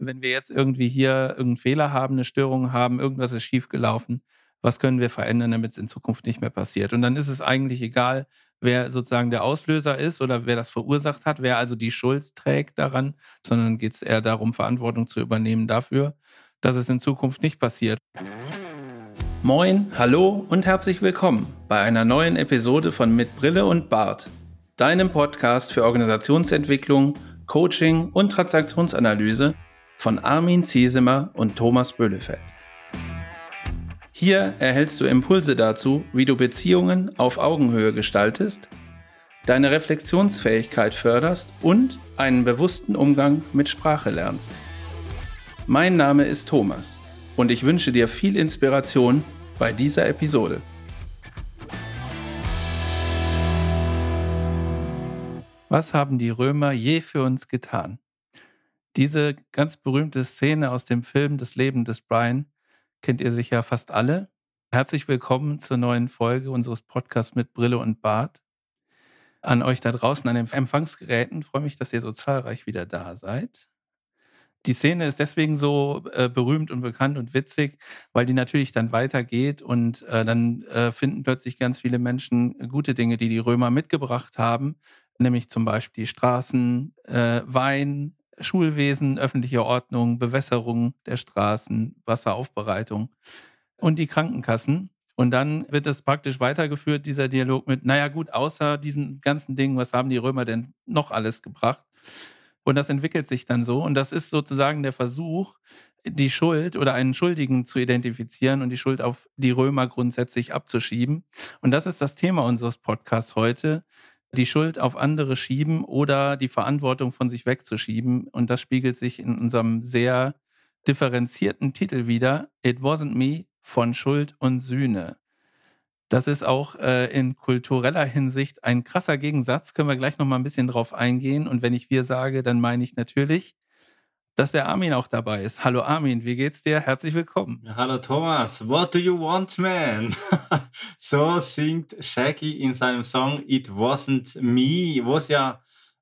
wenn wir jetzt irgendwie hier irgendeinen Fehler haben, eine Störung haben, irgendwas ist schiefgelaufen, was können wir verändern, damit es in Zukunft nicht mehr passiert? Und dann ist es eigentlich egal, wer sozusagen der Auslöser ist oder wer das verursacht hat, wer also die Schuld trägt daran, sondern geht es eher darum, Verantwortung zu übernehmen dafür, dass es in Zukunft nicht passiert. Moin, hallo und herzlich willkommen bei einer neuen Episode von Mit Brille und Bart, deinem Podcast für Organisationsentwicklung, Coaching und Transaktionsanalyse von Armin Ziesemer und Thomas Böhlefeld. Hier erhältst du Impulse dazu, wie du Beziehungen auf Augenhöhe gestaltest, deine Reflexionsfähigkeit förderst und einen bewussten Umgang mit Sprache lernst. Mein Name ist Thomas und ich wünsche dir viel Inspiration bei dieser Episode. Was haben die Römer je für uns getan? Diese ganz berühmte Szene aus dem Film Das Leben des Brian kennt ihr sicher fast alle. Herzlich willkommen zur neuen Folge unseres Podcasts mit Brille und Bart. An euch da draußen an den Empfangsgeräten freue mich, dass ihr so zahlreich wieder da seid. Die Szene ist deswegen so äh, berühmt und bekannt und witzig, weil die natürlich dann weitergeht und äh, dann äh, finden plötzlich ganz viele Menschen gute Dinge, die die Römer mitgebracht haben, nämlich zum Beispiel die Straßen, äh, Wein, Schulwesen, öffentliche Ordnung, Bewässerung der Straßen, Wasseraufbereitung und die Krankenkassen. Und dann wird es praktisch weitergeführt, dieser Dialog mit, naja gut, außer diesen ganzen Dingen, was haben die Römer denn noch alles gebracht? Und das entwickelt sich dann so. Und das ist sozusagen der Versuch, die Schuld oder einen Schuldigen zu identifizieren und die Schuld auf die Römer grundsätzlich abzuschieben. Und das ist das Thema unseres Podcasts heute die Schuld auf andere schieben oder die Verantwortung von sich wegzuschieben. Und das spiegelt sich in unserem sehr differenzierten Titel wieder. It wasn't me von Schuld und Sühne. Das ist auch äh, in kultureller Hinsicht ein krasser Gegensatz. Können wir gleich noch mal ein bisschen drauf eingehen. Und wenn ich wir sage, dann meine ich natürlich dass der Armin auch dabei ist. Hallo Armin, wie geht's dir? Herzlich willkommen. Hallo Thomas, what do you want, man? so singt Shaggy in seinem Song It Wasn't Me, wo es ja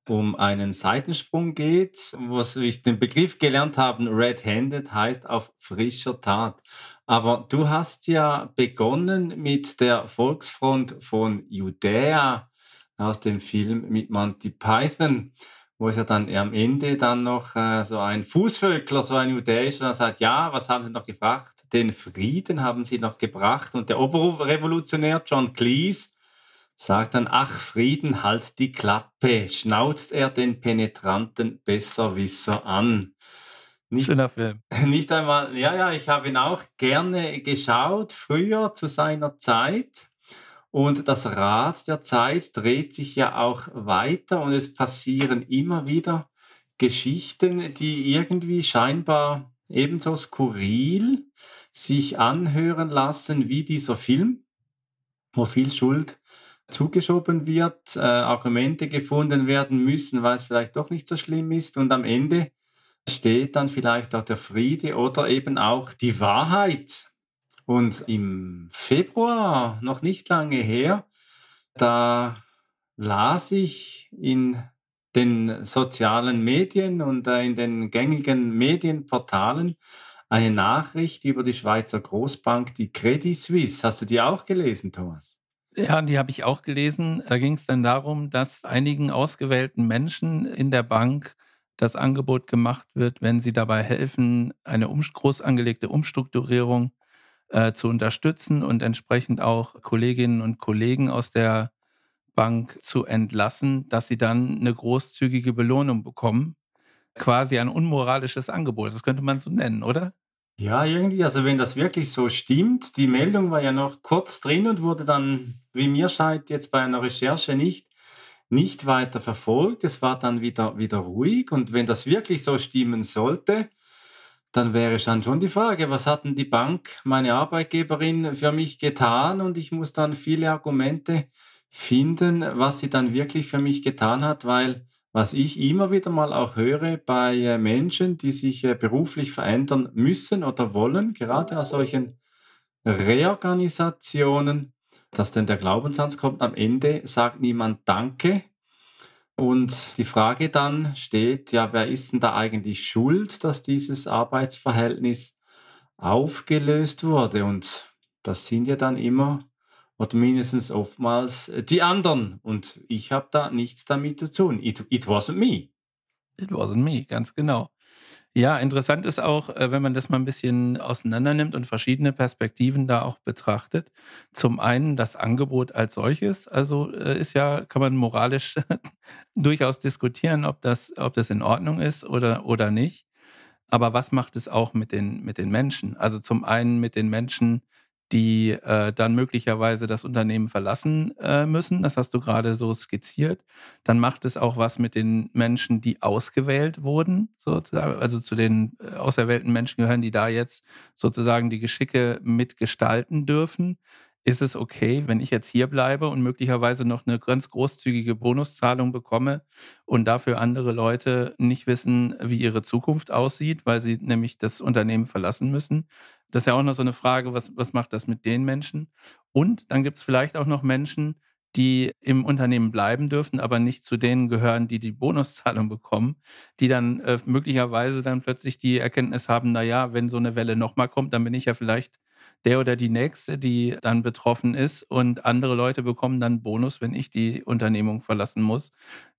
um einen Seitensprung geht, was ich den Begriff gelernt habe, red-handed heißt auf frischer Tat. Aber du hast ja begonnen mit der Volksfront von Judäa aus dem Film mit Monty Python wo es ja dann am Ende dann noch äh, so ein Fußvögler, so ein Judäischer, sagt, ja, was haben Sie noch gefragt? Den Frieden haben Sie noch gebracht. Und der Oberrevolutionär John Cleese sagt dann, ach, Frieden, halt die Klappe, schnauzt er den penetranten Besserwisser an. Nicht, Schöner Film. Nicht einmal, ja, ja, ich habe ihn auch gerne geschaut, früher zu seiner Zeit. Und das Rad der Zeit dreht sich ja auch weiter und es passieren immer wieder Geschichten, die irgendwie scheinbar ebenso skurril sich anhören lassen wie dieser Film, wo viel Schuld zugeschoben wird, äh, Argumente gefunden werden müssen, weil es vielleicht doch nicht so schlimm ist und am Ende steht dann vielleicht auch der Friede oder eben auch die Wahrheit und im Februar, noch nicht lange her, da las ich in den sozialen Medien und äh, in den gängigen Medienportalen eine Nachricht über die Schweizer Großbank, die Credit Suisse. Hast du die auch gelesen, Thomas? Ja, die habe ich auch gelesen. Da ging es dann darum, dass einigen ausgewählten Menschen in der Bank das Angebot gemacht wird, wenn sie dabei helfen, eine groß angelegte Umstrukturierung äh, zu unterstützen und entsprechend auch Kolleginnen und Kollegen aus der Bank zu entlassen, dass sie dann eine großzügige Belohnung bekommen. Quasi ein unmoralisches Angebot, das könnte man so nennen, oder? Ja, irgendwie, also wenn das wirklich so stimmt, die Meldung war ja noch kurz drin und wurde dann, wie mir scheint, jetzt bei einer Recherche nicht, nicht weiter verfolgt. Es war dann wieder, wieder ruhig und wenn das wirklich so stimmen sollte, dann wäre dann schon die Frage, was hat denn die Bank, meine Arbeitgeberin, für mich getan? Und ich muss dann viele Argumente finden, was sie dann wirklich für mich getan hat, weil was ich immer wieder mal auch höre bei äh, Menschen, die sich äh, beruflich verändern müssen oder wollen, gerade aus solchen Reorganisationen, dass denn der Glaubenssatz kommt, am Ende sagt niemand Danke, Und die Frage dann steht, ja, wer ist denn da eigentlich schuld, dass dieses Arbeitsverhältnis aufgelöst wurde? Und das sind ja dann immer oder mindestens oftmals die anderen. Und ich habe da nichts damit zu tun. It, it wasn't me. It wasn't me, ganz genau. Ja, interessant ist auch, äh, wenn man das mal ein bisschen auseinander nimmt und verschiedene Perspektiven da auch betrachtet. Zum einen das Angebot als solches, also äh, ist ja, kann man moralisch durchaus diskutieren, ob das, ob das in Ordnung ist oder, oder nicht. Aber was macht es auch mit den, mit den Menschen? Also zum einen mit den Menschen, die äh, dann möglicherweise das Unternehmen verlassen äh, müssen. Das hast du gerade so skizziert. Dann macht es auch was mit den Menschen, die ausgewählt wurden. Sozusagen. Also zu den äh, auserwählten Menschen gehören, die da jetzt sozusagen die Geschicke mitgestalten dürfen. Ist es okay, wenn ich jetzt hier bleibe und möglicherweise noch eine ganz großzügige Bonuszahlung bekomme und dafür andere Leute nicht wissen, wie ihre Zukunft aussieht, weil sie nämlich das Unternehmen verlassen müssen? Das ist ja auch noch so eine Frage, was, was macht das mit den Menschen? Und dann gibt es vielleicht auch noch Menschen, die im Unternehmen bleiben dürfen, aber nicht zu denen gehören, die die Bonuszahlung bekommen, die dann äh, möglicherweise dann plötzlich die Erkenntnis haben, na ja, wenn so eine Welle nochmal kommt, dann bin ich ja vielleicht der oder die nächste, die dann betroffen ist und andere Leute bekommen dann Bonus, wenn ich die Unternehmung verlassen muss.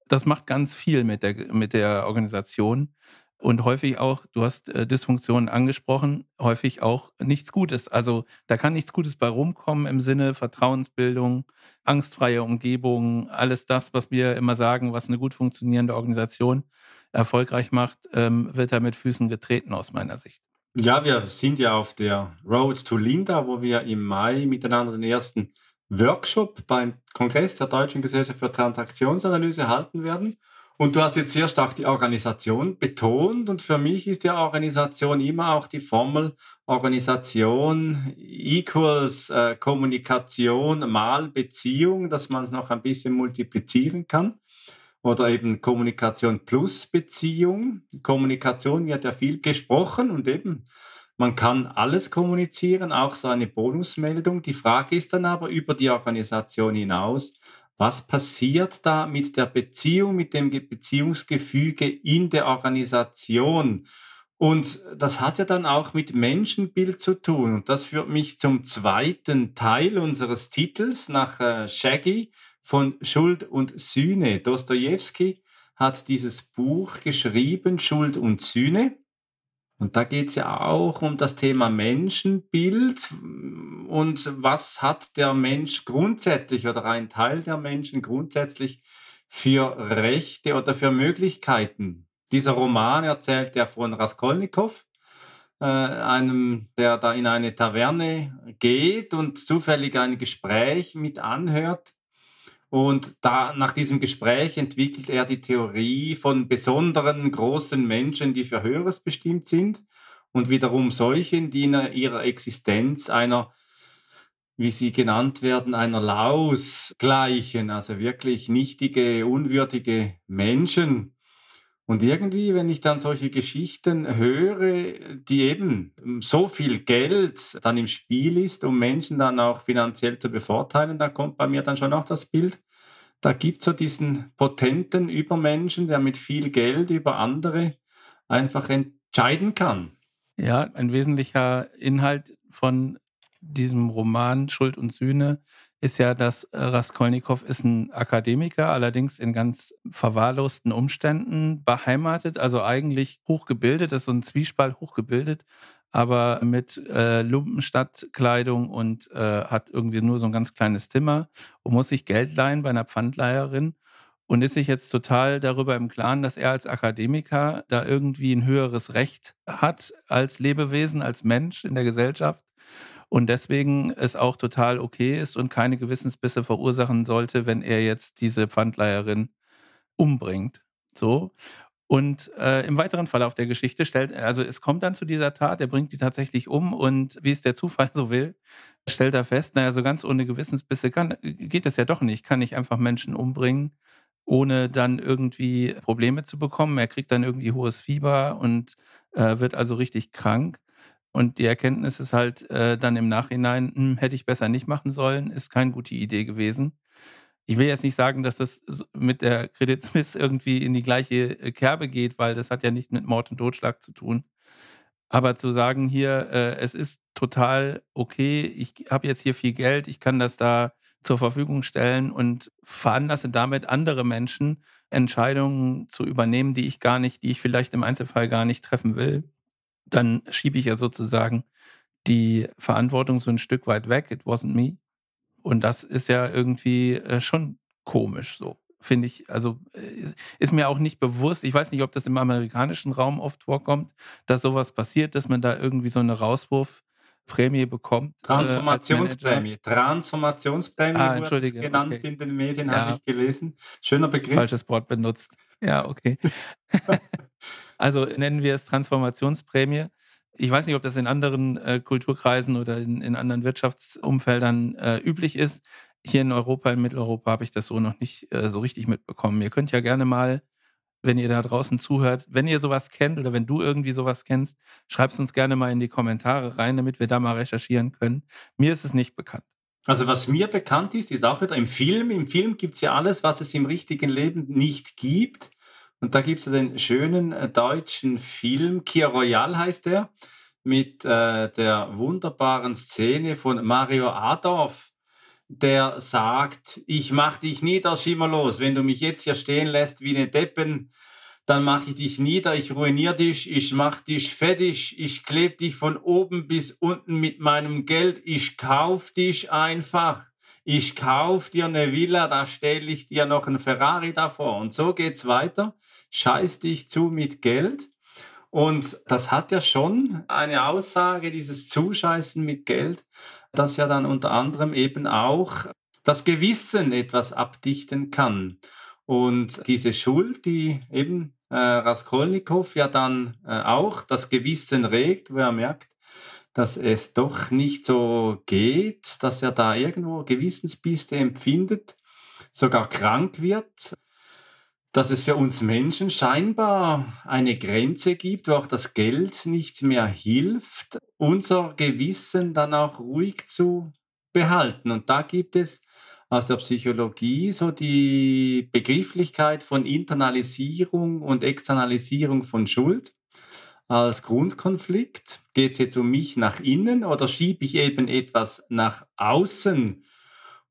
Das macht ganz viel mit der, mit der Organisation und häufig auch, du hast äh, Dysfunktionen angesprochen, häufig auch nichts Gutes. Also da kann nichts Gutes bei rumkommen im Sinne Vertrauensbildung, angstfreie Umgebung, alles das, was wir immer sagen, was eine gut funktionierende Organisation erfolgreich macht, ähm, wird da mit Füßen getreten aus meiner Sicht. Ja, wir sind ja auf der Road to Linda, wo wir im Mai miteinander den ersten Workshop beim Kongress der Deutschen Gesellschaft für Transaktionsanalyse halten werden. Und du hast jetzt sehr stark die Organisation betont. Und für mich ist ja Organisation immer auch die Formel Organisation equals äh, Kommunikation mal Beziehung, dass man es noch ein bisschen multiplizieren kann. Oder eben Kommunikation plus Beziehung. Kommunikation wird ja viel gesprochen und eben man kann alles kommunizieren, auch so eine Bonusmeldung. Die Frage ist dann aber über die Organisation hinaus, was passiert da mit der Beziehung, mit dem Beziehungsgefüge in der Organisation? Und das hat ja dann auch mit Menschenbild zu tun. Und das führt mich zum zweiten Teil unseres Titels nach äh, Shaggy von Schuld und Sühne. Dostoevsky hat dieses Buch geschrieben, Schuld und Sühne. Und da geht es ja auch um das Thema Menschenbild und was hat der Mensch grundsätzlich oder ein Teil der Menschen grundsätzlich für Rechte oder für Möglichkeiten. Dieser Roman erzählt ja von Raskolnikow, äh, einem, der da in eine Taverne geht und zufällig ein Gespräch mit anhört und da, nach diesem Gespräch entwickelt er die Theorie von besonderen großen Menschen, die für Höheres bestimmt sind und wiederum solchen, die in ihrer Existenz einer, wie sie genannt werden, einer Laus gleichen, also wirklich nichtige, unwürdige Menschen. Und irgendwie, wenn ich dann solche Geschichten höre, die eben so viel Geld dann im Spiel ist, um Menschen dann auch finanziell zu bevorteilen, da kommt bei mir dann schon auch das Bild. Da gibt es so diesen potenten Übermenschen, der mit viel Geld über andere einfach entscheiden kann. Ja, ein wesentlicher Inhalt von diesem Roman Schuld und Sühne ist ja, dass äh, Raskolnikow ist ein Akademiker, allerdings in ganz verwahrlosten Umständen beheimatet, also eigentlich hochgebildet, ist so ein Zwiespalt hochgebildet, aber mit äh, Lumpenstadtkleidung und äh, hat irgendwie nur so ein ganz kleines Zimmer und muss sich Geld leihen bei einer Pfandleiherin und ist sich jetzt total darüber im Klaren, dass er als Akademiker da irgendwie ein höheres Recht hat als Lebewesen, als Mensch in der Gesellschaft und deswegen es auch total okay ist und keine Gewissensbisse verursachen sollte, wenn er jetzt diese Pfandleiherin umbringt. So. Und äh, im weiteren Verlauf der Geschichte stellt, also es kommt dann zu dieser Tat, er bringt die tatsächlich um und wie es der Zufall so will, stellt er fest, naja, so ganz ohne Gewissensbisse kann, geht das ja doch nicht. Kann ich einfach Menschen umbringen, ohne dann irgendwie Probleme zu bekommen. Er kriegt dann irgendwie hohes Fieber und äh, wird also richtig krank. Und die Erkenntnis ist halt äh, dann im Nachhinein, hm, hätte ich besser nicht machen sollen, ist keine gute Idee gewesen. ich will jetzt nicht sagen, dass das mit der Credit Suisse irgendwie in die gleiche äh, Kerbe geht, weil das hat ja nicht mit Mord und Totschlag zu tun. Aber zu sagen hier, äh, es ist total okay, ich habe jetzt hier viel Geld, ich kann das da zur Verfügung stellen und veranlasse damit andere Menschen, Entscheidungen zu übernehmen, die ich gar nicht, die ich vielleicht im Einzelfall gar nicht treffen will, dann schiebe ich ja sozusagen die Verantwortung so ein Stück weit weg. It wasn't me. Und das ist ja irgendwie äh, schon komisch so finde ich, also äh, ist mir auch nicht bewusst. Ich weiß nicht, ob das im amerikanischen Raum oft vorkommt, dass sowas passiert, dass man da irgendwie so eine Rauswurfprämie bekommt. Äh, Transformationsprämie. Äh, Transformationsprämie ah, wurde es genannt okay. in den Medien, ja. habe ich gelesen. Schöner Begriff. Falsches Wort benutzt. Ja, okay. also nennen wir es Transformationsprämie. Ich weiß nicht, ob das in anderen äh, Kulturkreisen oder in, in anderen Wirtschaftsumfeldern äh, üblich ist. Hier in Europa, in Mitteleuropa, habe ich das so noch nicht äh, so richtig mitbekommen. Ihr könnt ja gerne mal, wenn ihr da draußen zuhört, wenn ihr sowas kennt oder wenn du irgendwie sowas kennst, schreibt es uns gerne mal in die Kommentare rein, damit wir da mal recherchieren können. Mir ist es nicht bekannt. Also was mir bekannt ist, ist auch wieder im Film. Im Film gibt es ja alles, was es im richtigen Leben nicht gibt. Und da gibt es den schönen äh, deutschen Film, Kia Royal heißt der, mit äh, der wunderbaren Szene von Mario Adorf, der sagt, ich mach dich nieder, schimmerlos. Wenn du mich jetzt hier stehen lässt wie eine Deppen, dann mache ich dich nieder, ich ruiniere dich, ich mach dich fettig, ich klebe dich von oben bis unten mit meinem Geld, ich kauf dich einfach. Ich kauf dir eine Villa, da stelle ich dir noch einen Ferrari davor. Und so geht's weiter. Scheiß dich zu mit Geld. Und das hat ja schon eine Aussage, dieses Zuscheißen mit Geld, das ja dann unter anderem eben auch das Gewissen etwas abdichten kann. Und diese Schuld, die eben äh, Raskolnikow ja dann äh, auch das Gewissen regt, wo er merkt, dass es doch nicht so geht, dass er da irgendwo Gewissensbiste empfindet, sogar krank wird, dass es für uns Menschen scheinbar eine Grenze gibt, wo auch das Geld nicht mehr hilft, unser Gewissen dann auch ruhig zu behalten. Und da gibt es aus der Psychologie so die Begrifflichkeit von Internalisierung und Externalisierung von Schuld als Grundkonflikt. Geht es jetzt um mich nach innen oder schiebe ich eben etwas nach außen?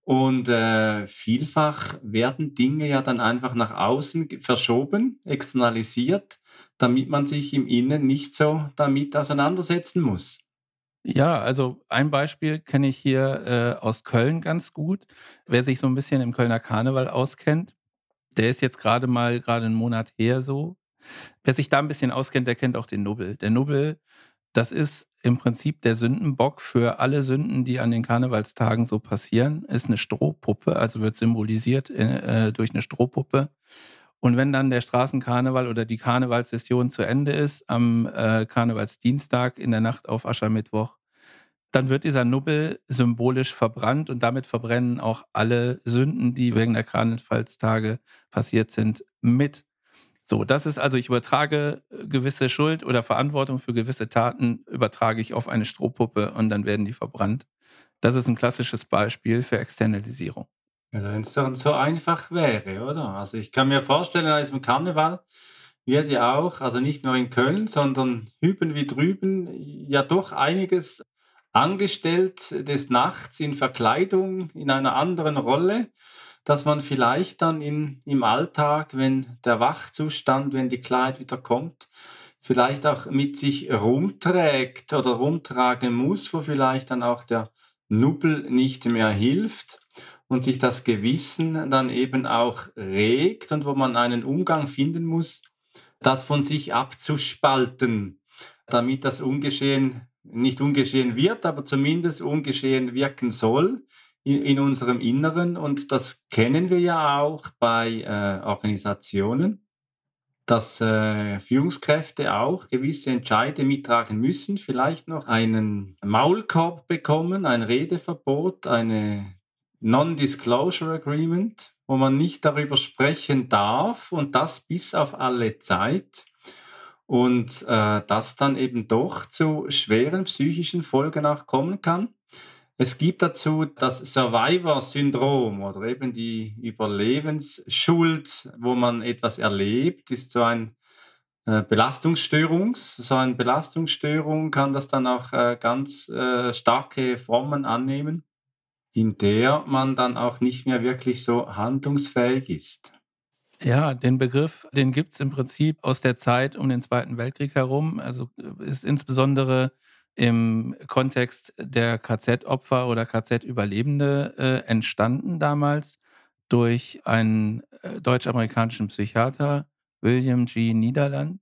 Und äh, vielfach werden Dinge ja dann einfach nach außen verschoben, externalisiert, damit man sich im Innen nicht so damit auseinandersetzen muss. Ja, also ein Beispiel kenne ich hier äh, aus Köln ganz gut. Wer sich so ein bisschen im Kölner Karneval auskennt, der ist jetzt gerade mal gerade einen Monat her so. Wer sich da ein bisschen auskennt, der kennt auch den Nubbel. Der Nubbel, das ist im Prinzip der Sündenbock für alle Sünden, die an den Karnevalstagen so passieren, ist eine Strohpuppe, also wird symbolisiert äh, durch eine Strohpuppe. Und wenn dann der Straßenkarneval oder die Karnevalssession zu Ende ist, am äh, Karnevalsdienstag in der Nacht auf Aschermittwoch, dann wird dieser Nubbel symbolisch verbrannt und damit verbrennen auch alle Sünden, die wegen der Karnevalstage passiert sind, mit. So, das ist also, ich übertrage äh, gewisse Schuld oder Verantwortung für gewisse Taten, übertrage ich auf eine Strohpuppe und dann werden die verbrannt. Das ist ein klassisches Beispiel für Externalisierung. Ja, wenn es dann so einfach wäre, oder? Also ich kann mir vorstellen, an diesem Karneval wird ja auch, also nicht nur in Köln, sondern hüben wie drüben, ja doch einiges angestellt des Nachts in Verkleidung, in einer anderen Rolle dass man vielleicht dann in, im Alltag, wenn der Wachzustand, wenn die Klarheit wieder kommt, vielleicht auch mit sich rumträgt oder rumtragen muss, wo vielleicht dann auch der Nubbel nicht mehr hilft und sich das Gewissen dann eben auch regt und wo man einen Umgang finden muss, das von sich abzuspalten, damit das ungeschehen, nicht ungeschehen wird, aber zumindest ungeschehen wirken soll in, in unserem Inneren und das kennen wir ja auch bei äh, Organisationen, dass äh, Führungskräfte auch gewisse Entscheide mittragen müssen, vielleicht noch einen Maulkorb bekommen, ein Redeverbot, eine Non-Disclosure Agreement, wo man nicht darüber sprechen darf und das bis auf alle Zeit. Und äh, das dann eben doch zu schweren psychischen Folgen auch kommen kann. Es gibt dazu das Survivor-Syndrom oder eben die Überlebensschuld, wo man etwas erlebt, ist so ein äh, Belastungsstörung. So eine Belastungsstörung kann das dann auch äh, ganz äh, starke Formen annehmen, in der man dann auch nicht mehr wirklich so handlungsfähig ist. Ja, den Begriff, den gibt es im Prinzip aus der Zeit um den Zweiten Weltkrieg herum. Also ist insbesondere im Kontext der KZ-Opfer oder KZ-Überlebende äh, entstanden damals durch einen äh, deutsch-amerikanischen Psychiater, William G. Niederland.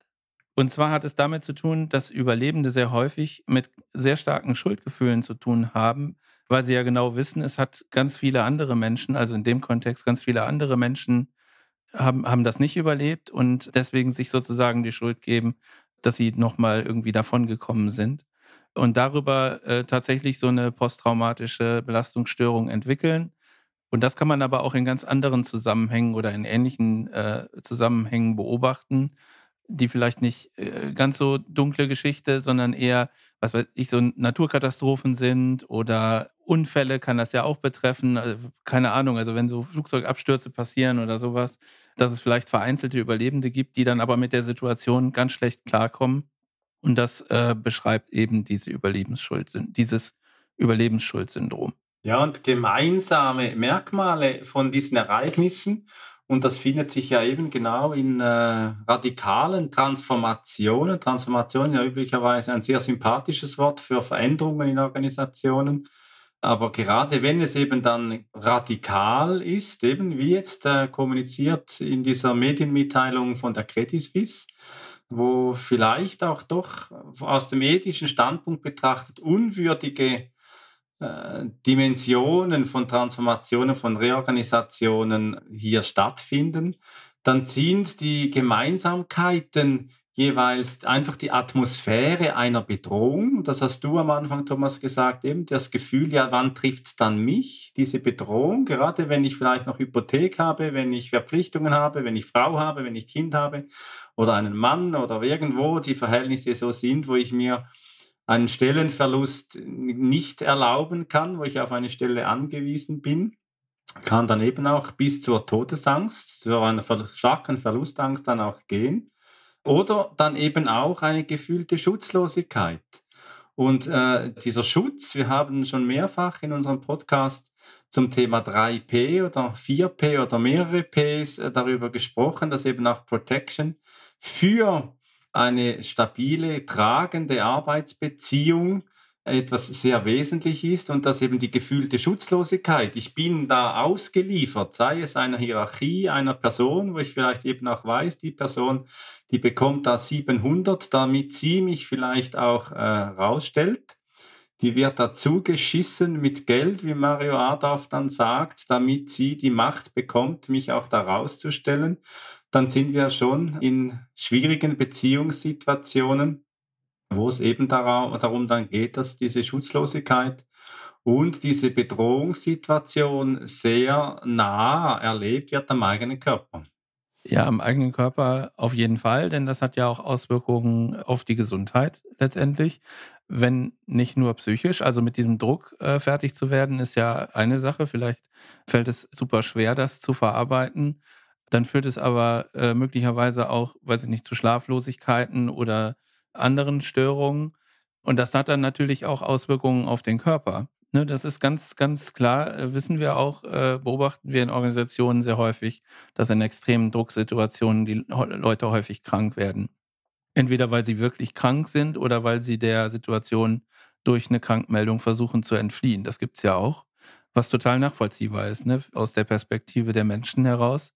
Und zwar hat es damit zu tun, dass Überlebende sehr häufig mit sehr starken Schuldgefühlen zu tun haben, weil sie ja genau wissen, es hat ganz viele andere Menschen, also in dem Kontext ganz viele andere Menschen haben, haben das nicht überlebt und deswegen sich sozusagen die Schuld geben, dass sie nochmal irgendwie davongekommen sind und darüber äh, tatsächlich so eine posttraumatische Belastungsstörung entwickeln. Und das kann man aber auch in ganz anderen Zusammenhängen oder in ähnlichen äh, Zusammenhängen beobachten, die vielleicht nicht äh, ganz so dunkle Geschichte, sondern eher, was weiß ich, so Naturkatastrophen sind oder Unfälle kann das ja auch betreffen. Also, keine Ahnung, also wenn so Flugzeugabstürze passieren oder sowas, dass es vielleicht vereinzelte Überlebende gibt, die dann aber mit der Situation ganz schlecht klarkommen. Und das äh, beschreibt eben diese Überlebensschuld, dieses Überlebensschuldsyndrom. Ja, und gemeinsame Merkmale von diesen Ereignissen, und das findet sich ja eben genau in äh, radikalen Transformationen. Transformation ja üblicherweise ein sehr sympathisches Wort für Veränderungen in Organisationen. Aber gerade wenn es eben dann radikal ist, eben wie jetzt äh, kommuniziert in dieser Medienmitteilung von der Credit Suisse, wo vielleicht auch doch aus dem ethischen Standpunkt betrachtet unwürdige äh, Dimensionen von Transformationen, von Reorganisationen hier stattfinden, dann sind die Gemeinsamkeiten jeweils einfach die Atmosphäre einer Bedrohung. Das hast du am Anfang, Thomas, gesagt, eben das Gefühl, ja, wann trifft es dann mich, diese Bedrohung? Gerade wenn ich vielleicht noch Hypothek habe, wenn ich Verpflichtungen habe, wenn ich Frau habe, wenn ich Kind habe oder einen Mann oder irgendwo die Verhältnisse so sind, wo ich mir einen Stellenverlust nicht erlauben kann, wo ich auf eine Stelle angewiesen bin kann dann eben auch bis zur Todesangst, zu einer starken Verlustangst dann auch gehen. Oder dann eben auch eine gefühlte Schutzlosigkeit. Und äh, dieser Schutz, wir haben schon mehrfach in unserem Podcast zum Thema 3P oder 4P oder mehrere Ps äh, darüber gesprochen, dass eben auch Protection für eine stabile, tragende Arbeitsbeziehung etwas sehr wesentlich ist und dass eben die gefühlte Schutzlosigkeit, ich bin da ausgeliefert, sei es einer Hierarchie, einer Person, wo ich vielleicht eben auch weiß, die Person, die bekommt da 700, damit sie mich vielleicht auch äh, rausstellt. Die wird dazu geschissen mit Geld, wie Mario Adorf dann sagt, damit sie die Macht bekommt, mich auch da rauszustellen. Dann sind wir schon in schwierigen Beziehungssituationen wo es eben darum dann geht, dass diese Schutzlosigkeit und diese Bedrohungssituation sehr nah erlebt wird am eigenen Körper. Ja, am eigenen Körper auf jeden Fall, denn das hat ja auch Auswirkungen auf die Gesundheit letztendlich. Wenn nicht nur psychisch, also mit diesem Druck äh, fertig zu werden, ist ja eine Sache. Vielleicht fällt es super schwer, das zu verarbeiten. Dann führt es aber äh, möglicherweise auch, weiß ich nicht, zu Schlaflosigkeiten oder anderen Störungen. Und das hat dann natürlich auch Auswirkungen auf den Körper. Ne, das ist ganz, ganz klar, äh, wissen wir auch, äh, beobachten wir in Organisationen sehr häufig, dass in extremen Drucksituationen die Leute häufig krank werden. Entweder weil sie wirklich krank sind oder weil sie der Situation durch eine Krankmeldung versuchen zu entfliehen. Das gibt es ja auch, was total nachvollziehbar ist, ne? aus der Perspektive der Menschen heraus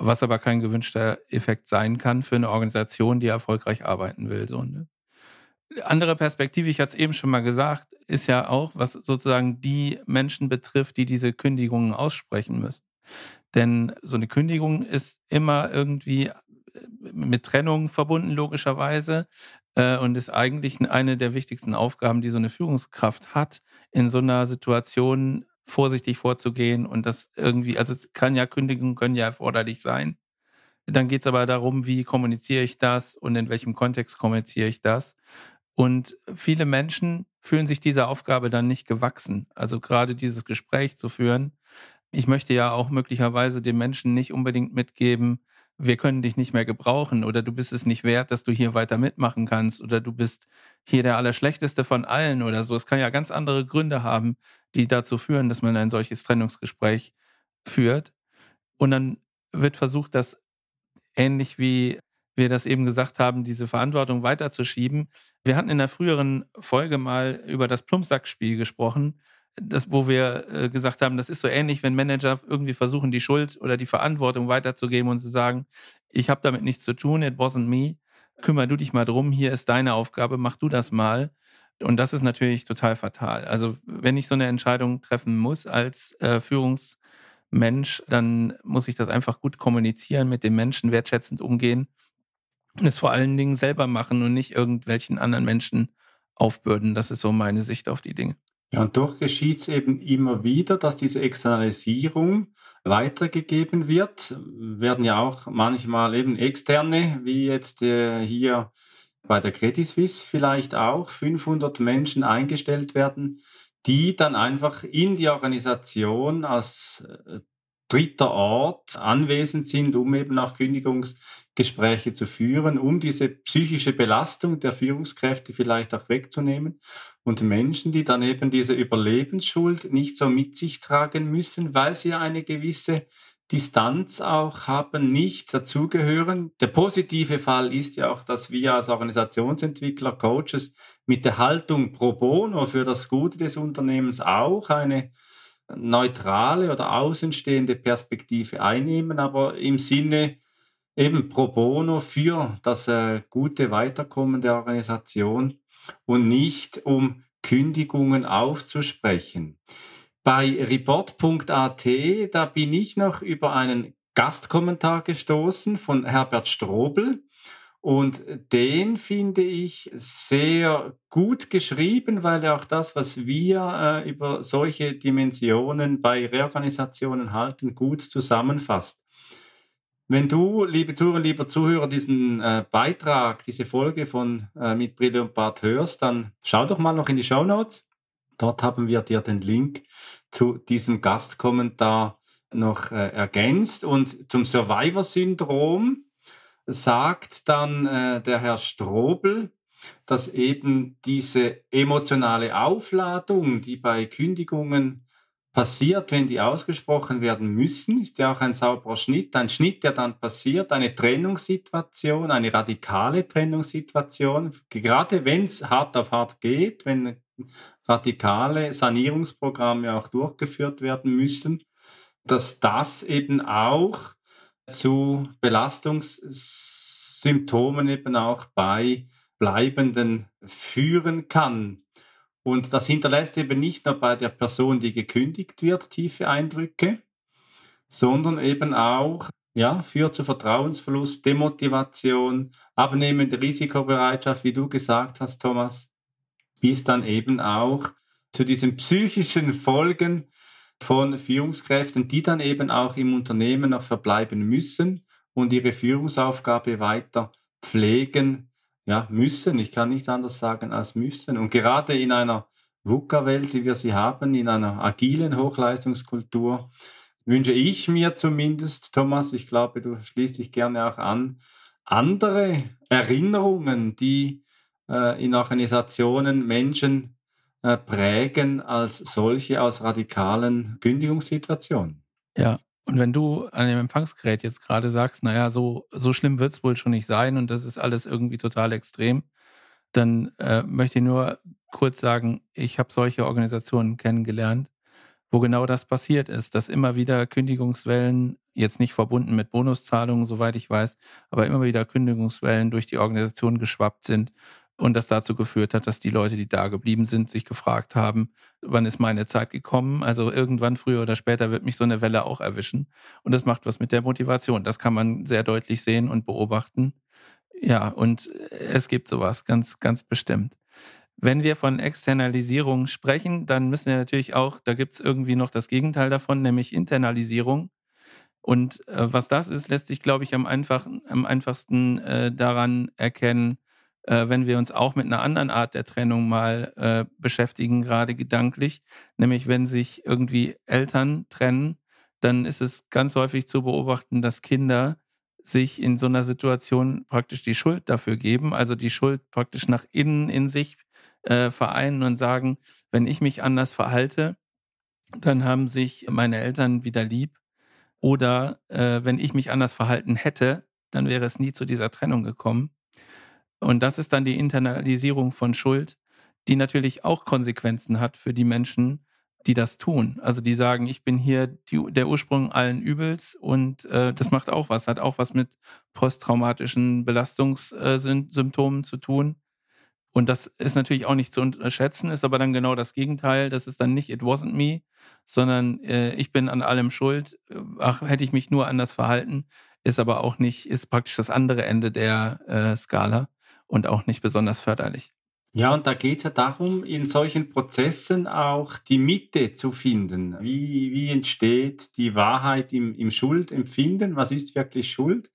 was aber kein gewünschter Effekt sein kann für eine Organisation, die erfolgreich arbeiten will. So, ne? Andere Perspektive, ich hatte es eben schon mal gesagt, ist ja auch, was sozusagen die Menschen betrifft, die diese Kündigungen aussprechen müssen. Denn so eine Kündigung ist immer irgendwie äh, mit Trennung verbunden, logischerweise, äh, und ist eigentlich eine der wichtigsten Aufgaben, die so eine Führungskraft hat, in so einer Situation vorsichtig vorzugehen und das irgendwie, also es kann ja Kündigungen können ja erforderlich sein. Dann geht es aber darum, wie kommuniziere ich das und in welchem Kontext kommuniziere ich das. Und viele Menschen fühlen sich dieser Aufgabe dann nicht gewachsen. Also gerade dieses Gespräch zu führen. Ich möchte ja auch möglicherweise den Menschen nicht unbedingt mitgeben, wir können dich nicht mehr gebrauchen oder du bist es nicht wert, dass du hier weiter mitmachen kannst oder du bist hier der Allerschlechteste von allen oder so. Es kann ja ganz andere Gründe haben, die dazu führen, dass man ein solches Trennungsgespräch führt. Und dann wird versucht, das ähnlich wie wir das eben gesagt haben, diese Verantwortung weiterzuschieben. Wir hatten in der früheren Folge mal über das Plumpsackspiel gesprochen das, wo wir äh, gesagt haben, das ist so ähnlich, wenn Manager irgendwie versuchen, die Schuld oder die Verantwortung weiterzugeben und zu sagen, ich habe damit nichts zu tun, it wasn't me, kümmer du dich mal drum, hier ist deine Aufgabe, mach du das mal. Und das ist natürlich total fatal. Also wenn ich so eine Entscheidung treffen muss als äh, Führungsmensch, dann muss ich das einfach gut kommunizieren, mit den Menschen wertschätzend umgehen und es vor allen Dingen selber machen und nicht irgendwelchen anderen Menschen aufbürden. Das ist so meine Sicht auf die Dinge. Ja, und doch geschieht es eben immer wieder, dass diese Externalisierung weitergegeben wird. Werden ja auch manchmal eben externe, wie jetzt äh, hier bei der Credit Suisse vielleicht auch, 500 Menschen eingestellt werden, die dann einfach in die Organisation als äh, dritter Ort anwesend sind, um eben auch Kündigungsgespräche zu führen, um diese psychische Belastung der Führungskräfte vielleicht auch wegzunehmen. Und Menschen, die dann eben diese Überlebensschuld nicht so mit sich tragen müssen, weil sie eine gewisse Distanz auch haben, nicht dazugehören. Der positive Fall ist ja auch, dass wir als Organisationsentwickler, Coaches mit der Haltung pro bono für das Gute des Unternehmens auch eine neutrale oder außenstehende Perspektive einnehmen, aber im Sinne eben pro bono für das äh, gute Weiterkommen der Organisation und nicht um Kündigungen aufzusprechen. Bei report.at, da bin ich noch über einen Gastkommentar gestoßen von Herbert Strobel. Und den finde ich sehr gut geschrieben, weil er auch das, was wir äh, über solche Dimensionen bei Reorganisationen halten, gut zusammenfasst. Wenn du, liebe Zuhörer, lieber Zuhörer, diesen äh, Beitrag, diese Folge von äh, Mit Brille und Bart hörst, dann schau doch mal noch in die Show Notes. Dort haben wir dir den Link zu diesem Gastkommentar noch äh, ergänzt. Und zum Survivor-Syndrom, sagt dann äh, der Herr Strobel, dass eben diese emotionale Aufladung, die bei Kündigungen passiert, wenn die ausgesprochen werden müssen, ist ja auch ein sauberer Schnitt, ein Schnitt, der dann passiert, eine Trennungssituation, eine radikale Trennungssituation, gerade wenn es hart auf hart geht, wenn radikale Sanierungsprogramme auch durchgeführt werden müssen, dass das eben auch zu Belastungssymptomen eben auch bei Bleibenden führen kann. Und das hinterlässt eben nicht nur bei der Person, die gekündigt wird, tiefe Eindrücke, sondern eben auch ja, führt zu Vertrauensverlust, Demotivation, abnehmende Risikobereitschaft, wie du gesagt hast, Thomas, bis dann eben auch zu diesen psychischen Folgen von Führungskräften, die dann eben auch im Unternehmen noch verbleiben müssen und ihre Führungsaufgabe weiter pflegen ja, müssen. Ich kann nicht anders sagen als müssen. Und gerade in einer VUCA-Welt, wie wir sie haben, in einer agilen Hochleistungskultur, wünsche ich mir zumindest, Thomas, ich glaube, du schließt dich gerne auch an, andere Erinnerungen, die äh, in Organisationen Menschen äh, prägen als solche aus radikalen Kündigungssituationen. Ja, und wenn du an dem Empfangsgerät jetzt gerade sagst, naja, so, so schlimm wird es wohl schon nicht sein und das ist alles irgendwie total extrem, dann äh, möchte ich nur kurz sagen, ich habe solche Organisationen kennengelernt, wo genau das passiert ist, dass immer wieder Kündigungswellen, jetzt nicht verbunden mit Bonuszahlungen, soweit ich weiß, aber immer wieder Kündigungswellen durch die Organisation geschwappt sind und das dazu geführt hat, dass die Leute, die da geblieben sind, sich gefragt haben, wann ist meine Zeit gekommen? Also irgendwann früher oder später wird mich so eine Welle auch erwischen. Und das macht was mit der Motivation. Das kann man sehr deutlich sehen und beobachten. Ja, und es gibt sowas ganz, ganz bestimmt. Wenn wir von Externalisierung sprechen, dann müssen wir natürlich auch, da gibt es irgendwie noch das Gegenteil davon, nämlich Internalisierung. Und äh, was das ist, lässt sich, glaube ich, am, einfach, am einfachsten äh, daran erkennen, äh, wenn wir uns auch mit einer anderen Art der Trennung mal äh, beschäftigen, gerade gedanklich, nämlich wenn sich irgendwie Eltern trennen, dann ist es ganz häufig zu beobachten, dass Kinder sich in so einer Situation praktisch die Schuld dafür geben, also die Schuld praktisch nach innen in sich äh, vereinen und sagen, wenn ich mich anders verhalte, dann haben sich meine Eltern wieder lieb. Oder äh, wenn ich mich anders verhalten hätte, dann wäre es nie zu dieser Trennung gekommen. Und das ist dann die Internalisierung von Schuld, die natürlich auch Konsequenzen hat für die Menschen, die das tun. Also die sagen, ich bin hier die, der Ursprung allen Übels und äh, das macht auch was, hat auch was mit posttraumatischen Belastungssymptomen zu tun. Und das ist natürlich auch nicht zu unterschätzen, ist aber dann genau das Gegenteil. Das ist dann nicht It wasn't me, sondern äh, ich bin an allem schuld. Ach, hätte ich mich nur anders verhalten, ist aber auch nicht, ist praktisch das andere Ende der äh, Skala und auch nicht besonders förderlich. Ja, und da geht es ja darum, in solchen Prozessen auch die Mitte zu finden. Wie, wie entsteht die Wahrheit im, im Schuldempfinden? Was ist wirklich Schuld?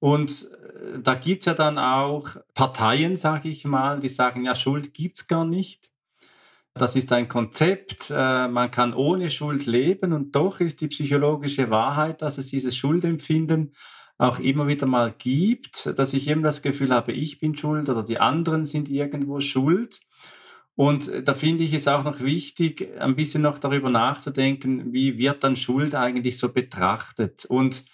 Und äh, da gibt es ja dann auch Parteien, sage ich mal, die sagen, ja, Schuld gibt es gar nicht. Das ist ein Konzept, äh, man kann ohne Schuld leben und doch ist die psychologische Wahrheit, dass es dieses Schuldempfinden auch immer wieder mal gibt, dass ich eben das Gefühl habe, ich bin schuld oder die anderen sind irgendwo schuld. Und da finde ich es auch noch wichtig, ein bisschen noch darüber nachzudenken, wie wird dann Schuld eigentlich so betrachtet. Und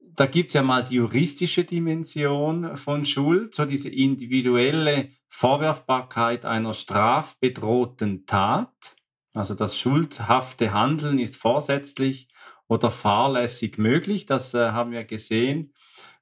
da gibt es ja mal die juristische Dimension von Schuld, so diese individuelle Vorwerfbarkeit einer strafbedrohten Tat. Also das schuldhafte Handeln ist vorsätzlich oder fahrlässig möglich. Das äh, haben wir gesehen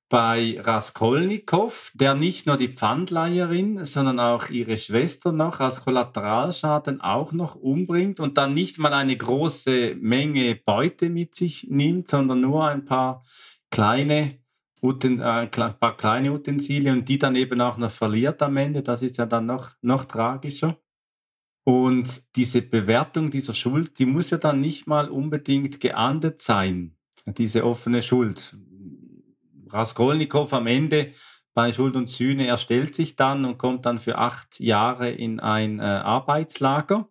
bei Raskolnikow, der nicht nur die Pfandleiherin, sondern auch ihre Schwester noch als Kollateralschaden auch noch umbringt und dann nicht mal eine große Menge Beute mit sich nimmt, sondern nur ein paar kleine, Uten, äh, paar kleine Utensilien und die dann eben auch noch verliert am Ende. Das ist ja dann noch, noch tragischer. Und diese Bewertung dieser Schuld, die muss ja dann nicht mal unbedingt geahndet sein, diese offene Schuld. Raskolnikow am Ende bei Schuld und Sühne, er stellt sich dann und kommt dann für acht Jahre in ein äh, Arbeitslager.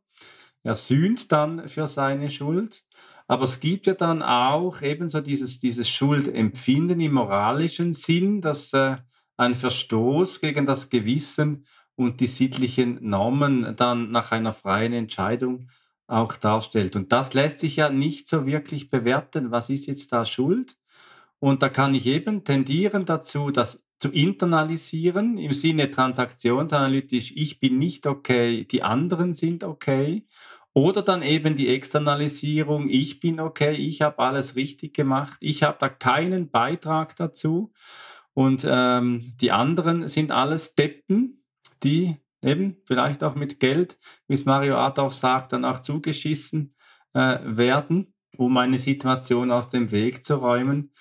Er sühnt dann für seine Schuld. Aber es gibt ja dann auch ebenso dieses, dieses Schuldempfinden im moralischen Sinn, dass äh, ein Verstoß gegen das Gewissen und die sittlichen Normen dann nach einer freien Entscheidung auch darstellt. Und das lässt sich ja nicht so wirklich bewerten. Was ist jetzt da Schuld? Und da kann ich eben tendieren dazu, das zu internalisieren im Sinne transaktionsanalytisch, ich bin nicht okay, die anderen sind okay. Oder dann eben die Externalisierung, ich bin okay, ich habe alles richtig gemacht, ich habe da keinen Beitrag dazu. Und ähm, die anderen sind alles Deppen, die eben vielleicht auch mit Geld, wie es Mario Adorf sagt, dann auch zugeschissen äh, werden, um eine Situation aus dem Weg zu räumen.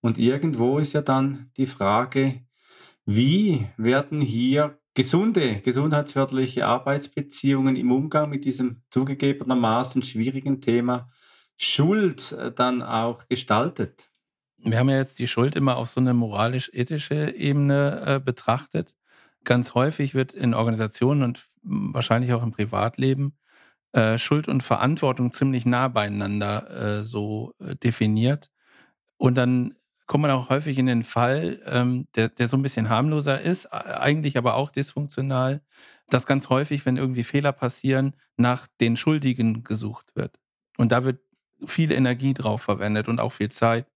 Und irgendwo ist ja dann die Frage, wie werden hier gesunde, gesundheitsförderliche Arbeitsbeziehungen im Umgang mit diesem zugegebenermaßen schwierigen Thema Schuld äh, dann auch gestaltet? Wir haben ja jetzt die Schuld immer auf so eine moralisch-ethische Ebene äh, betrachtet. Ganz häufig wird in Organisationen und wahrscheinlich auch im Privatleben äh, Schuld und Verantwortung ziemlich nah beieinander äh, so äh, definiert. Und dann kommt man auch häufig in den Fall, ähm, der, der so ein bisschen harmloser ist, eigentlich aber auch dysfunktional, dass ganz häufig, wenn irgendwie Fehler passieren, nach den Schuldigen gesucht wird. Und da wird viel Energie drauf verwendet und auch viel Zeit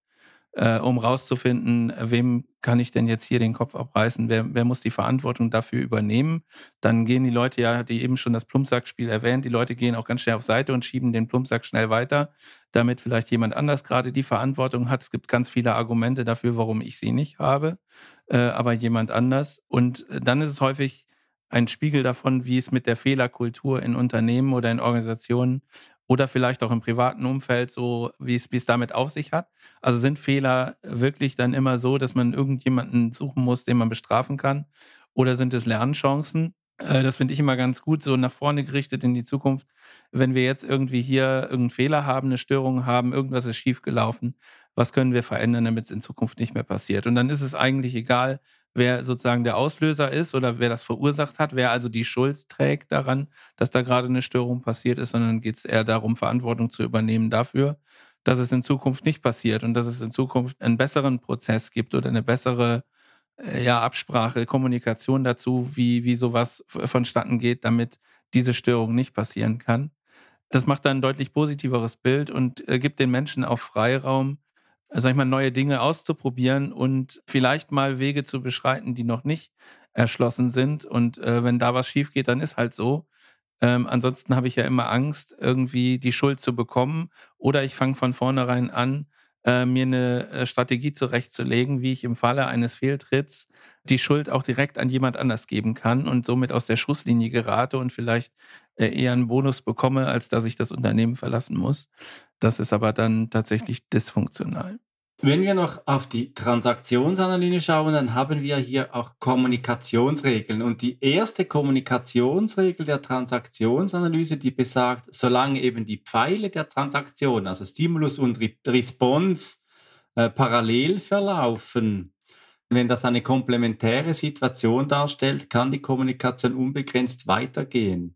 äh, um rauszufinden, wem kann ich denn jetzt hier den Kopf abreißen, wer, wer muss die Verantwortung dafür übernehmen. Dann gehen die Leute ja, die eben schon das Plumpsackspiel erwähnt, die Leute gehen auch ganz schnell auf Seite und schieben den Plumpsack schnell weiter, damit vielleicht jemand anders gerade die Verantwortung hat. Es gibt ganz viele Argumente dafür, warum ich sie nicht habe, äh, aber jemand anders. Und dann ist es häufig ein Spiegel davon, wie es mit der Fehlerkultur in Unternehmen oder in Organisationen oder vielleicht auch im privaten Umfeld so, wie es, damit auf sich hat. Also sind Fehler wirklich dann immer so, dass man irgendjemanden suchen muss, den man bestrafen kann? Oder sind es Lernchancen? Äh, das finde ich immer ganz gut, so nach vorne gerichtet in die Zukunft. Wenn wir jetzt irgendwie hier irgendeinen Fehler haben, eine Störung haben, irgendwas ist schiefgelaufen, was können wir verändern, damit es in Zukunft nicht mehr passiert? Und dann ist es eigentlich egal, wer sozusagen der Auslöser ist oder wer das verursacht hat, wer also die Schuld trägt daran, dass da gerade eine Störung passiert ist, sondern geht es eher darum, Verantwortung zu übernehmen dafür, dass es in Zukunft nicht passiert und dass es in Zukunft einen besseren Prozess gibt oder eine bessere äh, ja, Absprache, Kommunikation dazu, wie, wie sowas vonstatten geht, damit diese Störung nicht passieren kann. Das macht dann ein deutlich positiveres Bild und äh, gibt den Menschen auch Freiraum, sag ich mal, neue Dinge auszuprobieren und vielleicht mal Wege zu beschreiten, die noch nicht erschlossen sind. Und äh, wenn da was schief geht, dann ist halt so. Ähm, ansonsten habe ich ja immer Angst, irgendwie die Schuld zu bekommen. Oder ich fange von vornherein an, äh, mir eine äh, Strategie zurechtzulegen, wie ich im Falle eines Fehltritts die Schuld auch direkt an jemand anders geben kann und somit aus der Schusslinie gerate und vielleicht äh, eher einen Bonus bekomme, als dass ich das Unternehmen verlassen muss. Das ist aber dann tatsächlich dysfunktional. Wenn wir noch auf die Transaktionsanalyse schauen, dann haben wir hier auch Kommunikationsregeln. Und die erste Kommunikationsregel der Transaktionsanalyse, die besagt, solange eben die Pfeile der Transaktion, also Stimulus und Response, äh, parallel verlaufen, wenn das eine komplementäre Situation darstellt, kann die Kommunikation unbegrenzt weitergehen.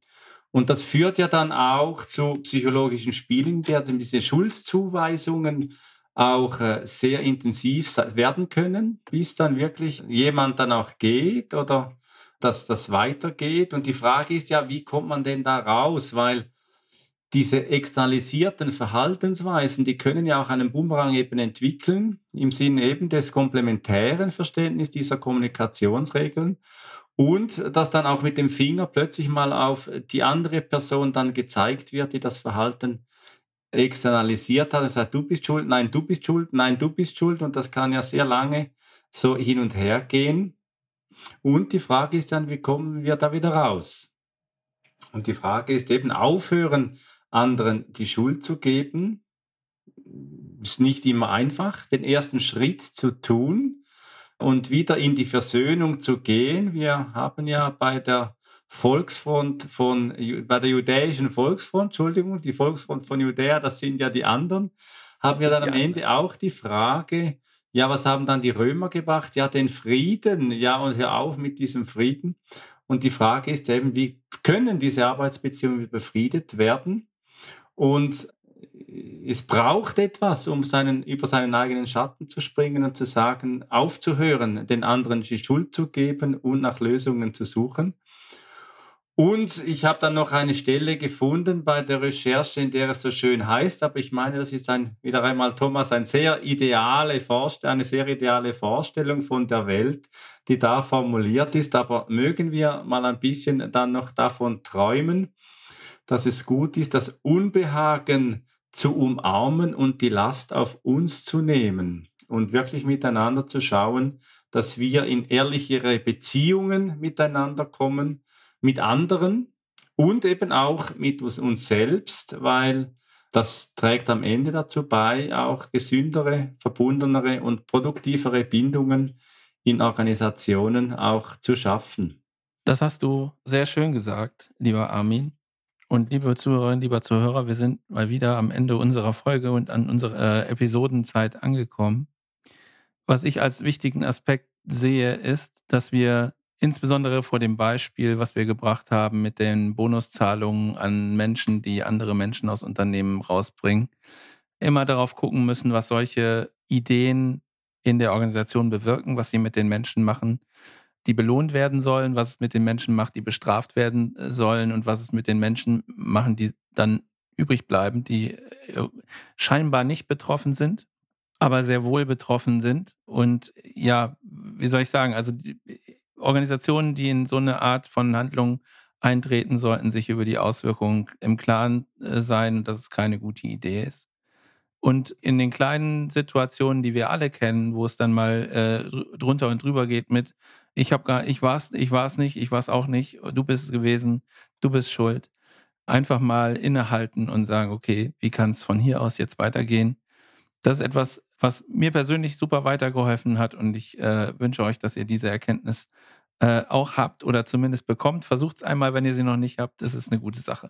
Und das führt ja dann auch zu psychologischen Spielen, werden diese Schuldzuweisungen auch äh, sehr intensiv werden können, bis dann wirklich jemand dann auch geht oder dass das weitergeht. Und die Frage ist ja, wie kommt man denn da raus? Weil diese externalisierten Verhaltensweisen, die können ja auch einen Bumerang eben entwickeln, im Sinne eben des komplementären Verständnisses dieser Kommunikationsregeln. Und dass dann auch mit dem Finger plötzlich mal auf die andere Person dann gezeigt wird, die das Verhalten externalisiert hat und sagt, du bist schuld, nein, du bist schuld, nein, du bist schuld. Und das kann ja sehr lange so hin und her gehen. Und die Frage ist dann, wie kommen wir da wieder raus? Und die Frage ist eben aufhören, anderen die Schuld zu geben. Ist nicht immer einfach, den ersten Schritt zu tun und wieder in die Versöhnung zu gehen. Wir haben ja bei der Volksfront von, bei der judäischen Volksfront, Entschuldigung, die Volksfront von Judäa, das sind ja die anderen, haben wir dann am Ende auch die Frage, ja, was haben dann die Römer gebracht? Ja, den Frieden, ja, und hör auf mit diesem Frieden. Und die Frage ist eben, wie können diese Arbeitsbeziehungen befriedet werden? Und es braucht etwas, um seinen, über seinen eigenen Schatten zu springen und zu sagen, aufzuhören, den anderen die Schuld zu geben und nach Lösungen zu suchen. Und ich habe dann noch eine Stelle gefunden bei der Recherche, in der es so schön heißt, aber ich meine, das ist ein, wieder einmal, Thomas, ein sehr ideale eine sehr ideale Vorstellung von der Welt, die da formuliert ist. Aber mögen wir mal ein bisschen dann noch davon träumen, dass es gut ist, das Unbehagen zu umarmen und die Last auf uns zu nehmen und wirklich miteinander zu schauen, dass wir in ehrlichere Beziehungen miteinander kommen mit anderen und eben auch mit uns selbst, weil das trägt am Ende dazu bei, auch gesündere, verbundenere und produktivere Bindungen in Organisationen auch zu schaffen. Das hast du sehr schön gesagt, lieber Armin. Und liebe Zuhörerinnen, lieber Zuhörer, wir sind mal wieder am Ende unserer Folge und an unserer äh, Episodenzeit angekommen. Was ich als wichtigen Aspekt sehe, ist, dass wir insbesondere vor dem Beispiel, was wir gebracht haben mit den Bonuszahlungen an Menschen, die andere Menschen aus Unternehmen rausbringen, immer darauf gucken müssen, was solche Ideen in der Organisation bewirken, was sie mit den Menschen machen, die belohnt werden sollen, was es mit den Menschen macht, die bestraft werden äh, sollen und was es mit den Menschen machen, die dann übrig bleiben, die äh, scheinbar nicht betroffen sind, aber sehr wohl betroffen sind. Und ja, wie soll ich sagen, also die, Organisationen, die in so eine Art von Handlung eintreten, sollten sich über die Auswirkungen im Klaren äh, sein, dass es keine gute Idee ist. Und in den kleinen Situationen, die wir alle kennen, wo es dann mal äh, drunter und drüber geht mit, ich habe gar, ich war's, ich war's nicht, ich war's auch nicht, du bist es gewesen, du bist schuld. Einfach mal innehalten und sagen, okay, wie kann es von hier aus jetzt weitergehen? Das ist etwas, was mir persönlich super weitergeholfen hat und ich äh, wünsche euch, dass ihr diese Erkenntnis äh, auch habt oder zumindest bekommt. Versucht es einmal, wenn ihr sie noch nicht habt. Das ist eine gute Sache.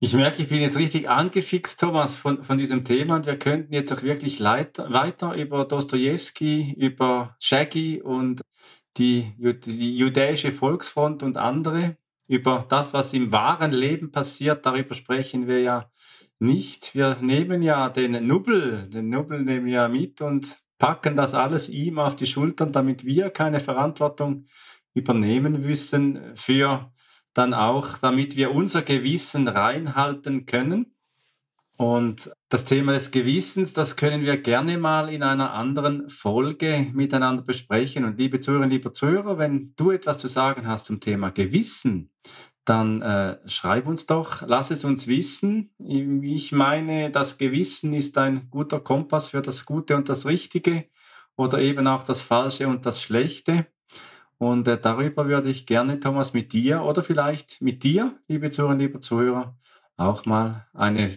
Ich merke, ich bin jetzt richtig angefixt, Thomas, von, von diesem Thema und wir könnten jetzt auch wirklich leiter, weiter über Dostoevsky, über Shaggy und die, die Judäische Volksfront und andere. Über das, was im wahren Leben passiert, darüber sprechen wir ja nicht. Wir nehmen ja den Nubbel, den Nubbel nehmen wir ja mit und packen das alles ihm auf die Schultern, damit wir keine Verantwortung übernehmen müssen für dann auch, damit wir unser Gewissen reinhalten können. Und das Thema des Gewissens, das können wir gerne mal in einer anderen Folge miteinander besprechen. Und liebe Zuhörerinnen, liebe Zuhörer, wenn du etwas zu sagen hast zum Thema Gewissen, dann äh, schreib uns doch, lass es uns wissen. Ich meine, das Gewissen ist ein guter Kompass für das Gute und das Richtige oder eben auch das Falsche und das Schlechte. Und äh, darüber würde ich gerne, Thomas, mit dir oder vielleicht mit dir, liebe Zuhörer, liebe Zuhörer, auch mal eine